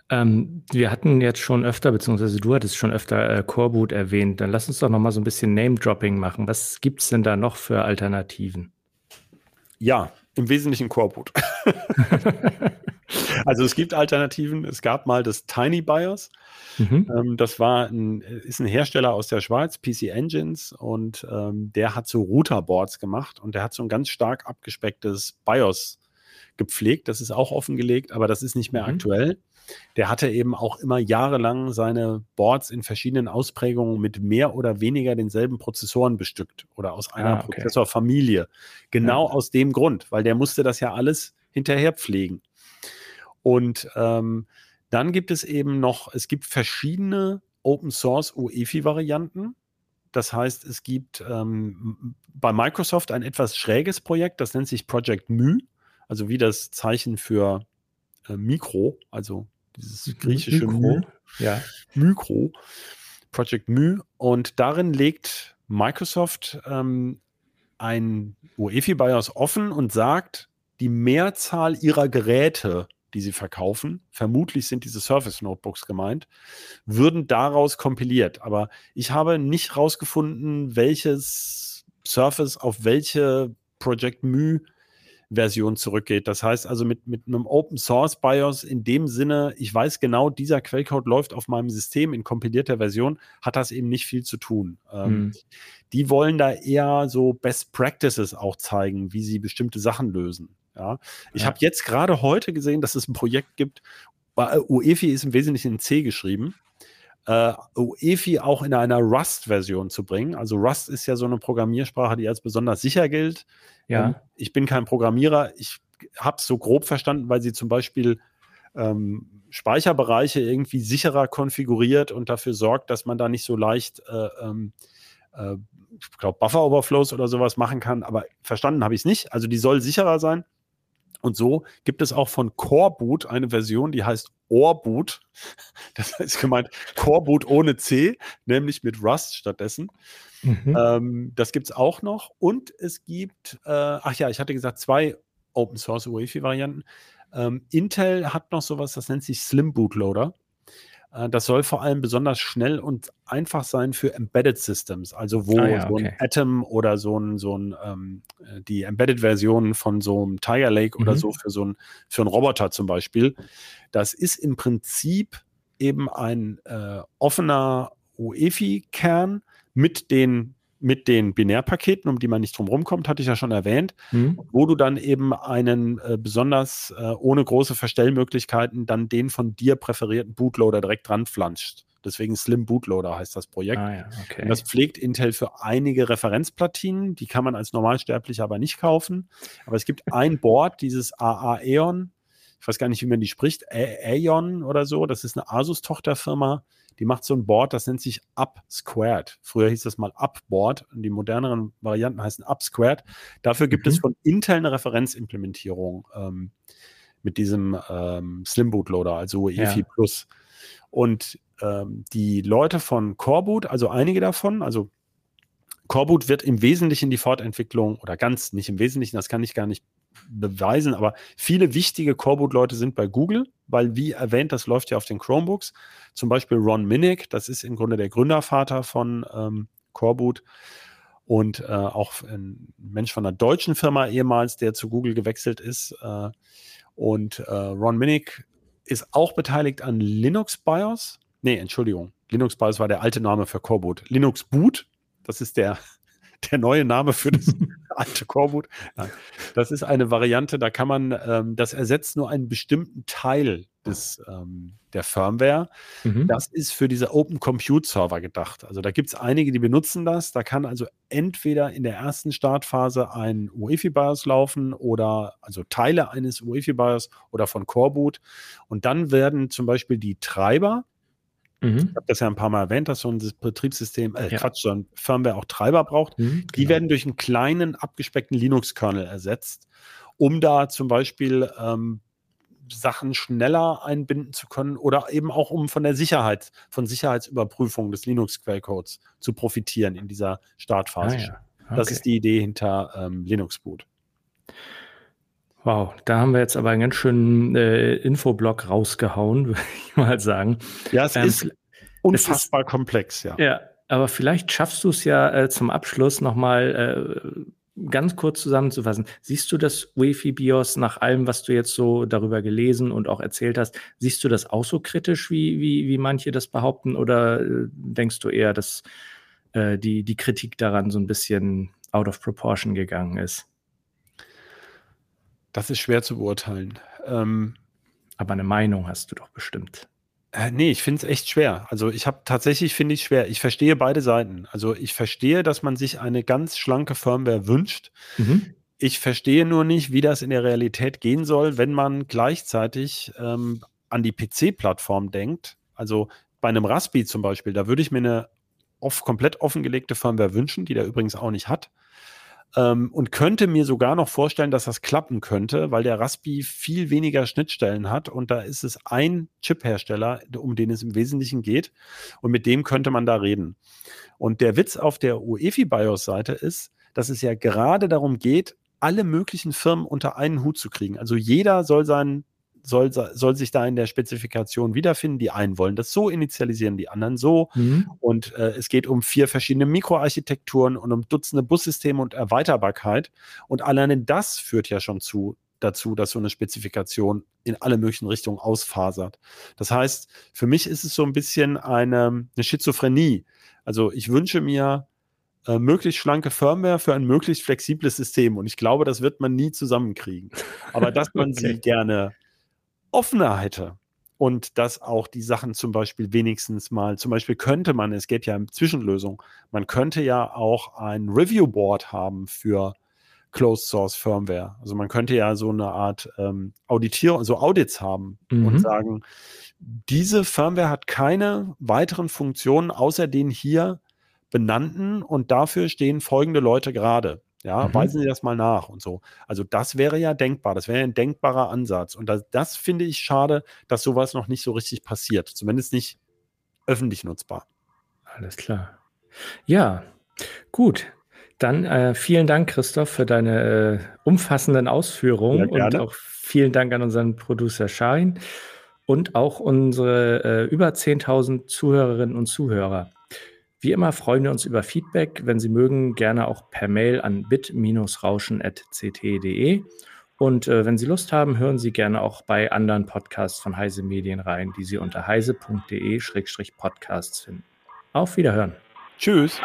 Ähm, wir hatten jetzt schon öfter, beziehungsweise du hattest schon öfter äh, Coreboot erwähnt. Dann lass uns doch noch mal so ein bisschen Name-Dropping machen. Was gibt es denn da noch für Alternativen? Ja, im Wesentlichen Coreboot. also es gibt Alternativen. Es gab mal das Tiny BIOS. Mhm. Ähm, das war ein, ist ein Hersteller aus der Schweiz, PC Engines, und ähm, der hat so Routerboards gemacht und der hat so ein ganz stark abgespecktes BIOS gepflegt. Das ist auch offengelegt, aber das ist nicht mehr mhm. aktuell. Der hatte eben auch immer jahrelang seine Boards in verschiedenen Ausprägungen mit mehr oder weniger denselben Prozessoren bestückt oder aus einer ah, okay. Prozessorfamilie. Genau ja. aus dem Grund, weil der musste das ja alles hinterher pflegen. Und ähm, dann gibt es eben noch, es gibt verschiedene Open Source UEFI-Varianten. Das heißt, es gibt ähm, bei Microsoft ein etwas schräges Projekt, das nennt sich Project Mu, also wie das Zeichen für äh, Mikro, also dieses griechische Mikro. Ja. Mikro. Project Mu. Und darin legt Microsoft ähm, ein UEFI-BIOS offen und sagt, die Mehrzahl ihrer Geräte die sie verkaufen, vermutlich sind diese Surface Notebooks gemeint, würden daraus kompiliert. Aber ich habe nicht rausgefunden, welches Surface auf welche Project Mu Version zurückgeht. Das heißt also mit, mit einem Open Source BIOS in dem Sinne, ich weiß genau, dieser Quellcode läuft auf meinem System in kompilierter Version, hat das eben nicht viel zu tun. Ähm, hm. Die wollen da eher so Best Practices auch zeigen, wie sie bestimmte Sachen lösen. Ja, ich ja. habe jetzt gerade heute gesehen, dass es ein Projekt gibt. UEFI ist im Wesentlichen in C geschrieben. Uh, UEFI auch in einer Rust-Version zu bringen. Also Rust ist ja so eine Programmiersprache, die als besonders sicher gilt. Ja. Ähm, ich bin kein Programmierer. Ich habe es so grob verstanden, weil sie zum Beispiel ähm, Speicherbereiche irgendwie sicherer konfiguriert und dafür sorgt, dass man da nicht so leicht, äh, ähm, äh, ich glaube, Buffer-Overflows oder sowas machen kann. Aber verstanden habe ich es nicht. Also die soll sicherer sein. Und so gibt es auch von Coreboot eine Version, die heißt Orboot. Das ist gemeint Coreboot ohne C, nämlich mit Rust stattdessen. Mhm. Ähm, das gibt es auch noch. Und es gibt, äh, ach ja, ich hatte gesagt, zwei Open Source UEFI-Varianten. Ähm, Intel hat noch sowas, das nennt sich Slim Bootloader. Äh, das soll vor allem besonders schnell und einfach sein für Embedded Systems, also wo ah, ja, so ein okay. Atom oder so ein, so ein ähm, äh, die Embedded-Version von so einem Tiger Lake mhm. oder so für so ein, für einen Roboter zum Beispiel. Das ist im Prinzip eben ein äh, offener UEFI-Kern mit den mit den Binärpaketen, um die man nicht drum rumkommt, hatte ich ja schon erwähnt, mhm. wo du dann eben einen äh, besonders äh, ohne große Verstellmöglichkeiten dann den von dir präferierten Bootloader direkt dran flanscht. Deswegen Slim Bootloader heißt das Projekt. Ah, ja, okay. Und das pflegt Intel für einige Referenzplatinen. Die kann man als Normalsterblicher aber nicht kaufen. Aber es gibt ein Board, dieses AA Aeon. Ich weiß gar nicht, wie man die spricht. Aeon oder so. Das ist eine Asus-Tochterfirma die macht so ein Board, das nennt sich Up Squared. Früher hieß das mal Upboard und die moderneren Varianten heißen Up Squared. Dafür gibt mhm. es von Intel eine Referenzimplementierung ähm, mit diesem ähm, Slim Bootloader, also EFI ja. Plus. Und ähm, die Leute von Coreboot, also einige davon, also Coreboot wird im Wesentlichen die Fortentwicklung oder ganz nicht im Wesentlichen, das kann ich gar nicht beweisen, aber viele wichtige Coreboot-Leute sind bei Google, weil wie erwähnt, das läuft ja auf den Chromebooks. Zum Beispiel Ron Minnick, das ist im Grunde der Gründervater von ähm, Coreboot und äh, auch ein Mensch von einer deutschen Firma ehemals, der zu Google gewechselt ist. Äh, und äh, Ron Minnick ist auch beteiligt an Linux BIOS. Nee, Entschuldigung. Linux BIOS war der alte Name für Coreboot. Linux Boot, das ist der der neue Name für das alte Coreboot. Das ist eine Variante, da kann man, ähm, das ersetzt nur einen bestimmten Teil des, ähm, der Firmware. Mhm. Das ist für diese Open Compute Server gedacht. Also da gibt es einige, die benutzen das. Da kann also entweder in der ersten Startphase ein UEFI BIOS laufen oder also Teile eines UEFI BIOS oder von Coreboot. Und dann werden zum Beispiel die Treiber Mhm. Ich habe das ja ein paar Mal erwähnt, dass so ein Betriebssystem, äh, ja. Quatsch, so ein Firmware auch Treiber braucht. Mhm, die genau. werden durch einen kleinen, abgespeckten Linux-Kernel ersetzt, um da zum Beispiel ähm, Sachen schneller einbinden zu können oder eben auch um von der Sicherheit, von Sicherheitsüberprüfung des Linux-Quellcodes zu profitieren in dieser Startphase. Ah, ja. okay. Das ist die Idee hinter ähm, Linux Boot. Wow, da haben wir jetzt aber einen ganz schönen äh, Infoblock rausgehauen, würde ich mal sagen. Ja, es ähm, ist unfassbar ist, komplex, ja. Ja, aber vielleicht schaffst du es ja äh, zum Abschluss nochmal äh, ganz kurz zusammenzufassen, siehst du das UEFI BIOS nach allem, was du jetzt so darüber gelesen und auch erzählt hast, siehst du das auch so kritisch, wie, wie, wie manche das behaupten, oder äh, denkst du eher, dass äh, die, die Kritik daran so ein bisschen out of proportion gegangen ist? Das ist schwer zu beurteilen. Ähm, Aber eine Meinung hast du doch bestimmt. Äh, nee, ich finde es echt schwer. Also ich habe tatsächlich, finde ich schwer. Ich verstehe beide Seiten. Also ich verstehe, dass man sich eine ganz schlanke Firmware wünscht. Mhm. Ich verstehe nur nicht, wie das in der Realität gehen soll, wenn man gleichzeitig ähm, an die PC-Plattform denkt. Also bei einem Raspi zum Beispiel, da würde ich mir eine off, komplett offengelegte Firmware wünschen, die der übrigens auch nicht hat. Ähm, und könnte mir sogar noch vorstellen, dass das klappen könnte, weil der Raspi viel weniger Schnittstellen hat und da ist es ein Chip-Hersteller, um den es im Wesentlichen geht und mit dem könnte man da reden. Und der Witz auf der UEFI BIOS-Seite ist, dass es ja gerade darum geht, alle möglichen Firmen unter einen Hut zu kriegen. Also jeder soll seinen soll, soll sich da in der Spezifikation wiederfinden. Die einen wollen das so initialisieren, die anderen so. Mhm. Und äh, es geht um vier verschiedene Mikroarchitekturen und um Dutzende Bussysteme und Erweiterbarkeit. Und alleine das führt ja schon zu dazu, dass so eine Spezifikation in alle möglichen Richtungen ausfasert. Das heißt, für mich ist es so ein bisschen eine, eine Schizophrenie. Also ich wünsche mir äh, möglichst schlanke Firmware für ein möglichst flexibles System. Und ich glaube, das wird man nie zusammenkriegen. Aber dass man okay. sie gerne offener hätte und dass auch die Sachen zum Beispiel wenigstens mal, zum Beispiel könnte man, es geht ja um Zwischenlösung, man könnte ja auch ein Review Board haben für Closed Source Firmware. Also man könnte ja so eine Art ähm, Auditierung, so Audits haben mhm. und sagen, diese Firmware hat keine weiteren Funktionen außer den hier benannten und dafür stehen folgende Leute gerade. Ja, mhm. weisen Sie das mal nach und so. Also das wäre ja denkbar, das wäre ein denkbarer Ansatz. Und das, das finde ich schade, dass sowas noch nicht so richtig passiert. Zumindest nicht öffentlich nutzbar. Alles klar. Ja, gut. Dann äh, vielen Dank, Christoph, für deine äh, umfassenden Ausführungen und auch vielen Dank an unseren Producer Schein und auch unsere äh, über 10.000 Zuhörerinnen und Zuhörer. Wie immer freuen wir uns über Feedback. Wenn Sie mögen, gerne auch per Mail an bit-rauschen.ct.de. Und äh, wenn Sie Lust haben, hören Sie gerne auch bei anderen Podcasts von Heise Medien rein, die Sie unter heise.de-podcasts finden. Auf Wiederhören. Tschüss.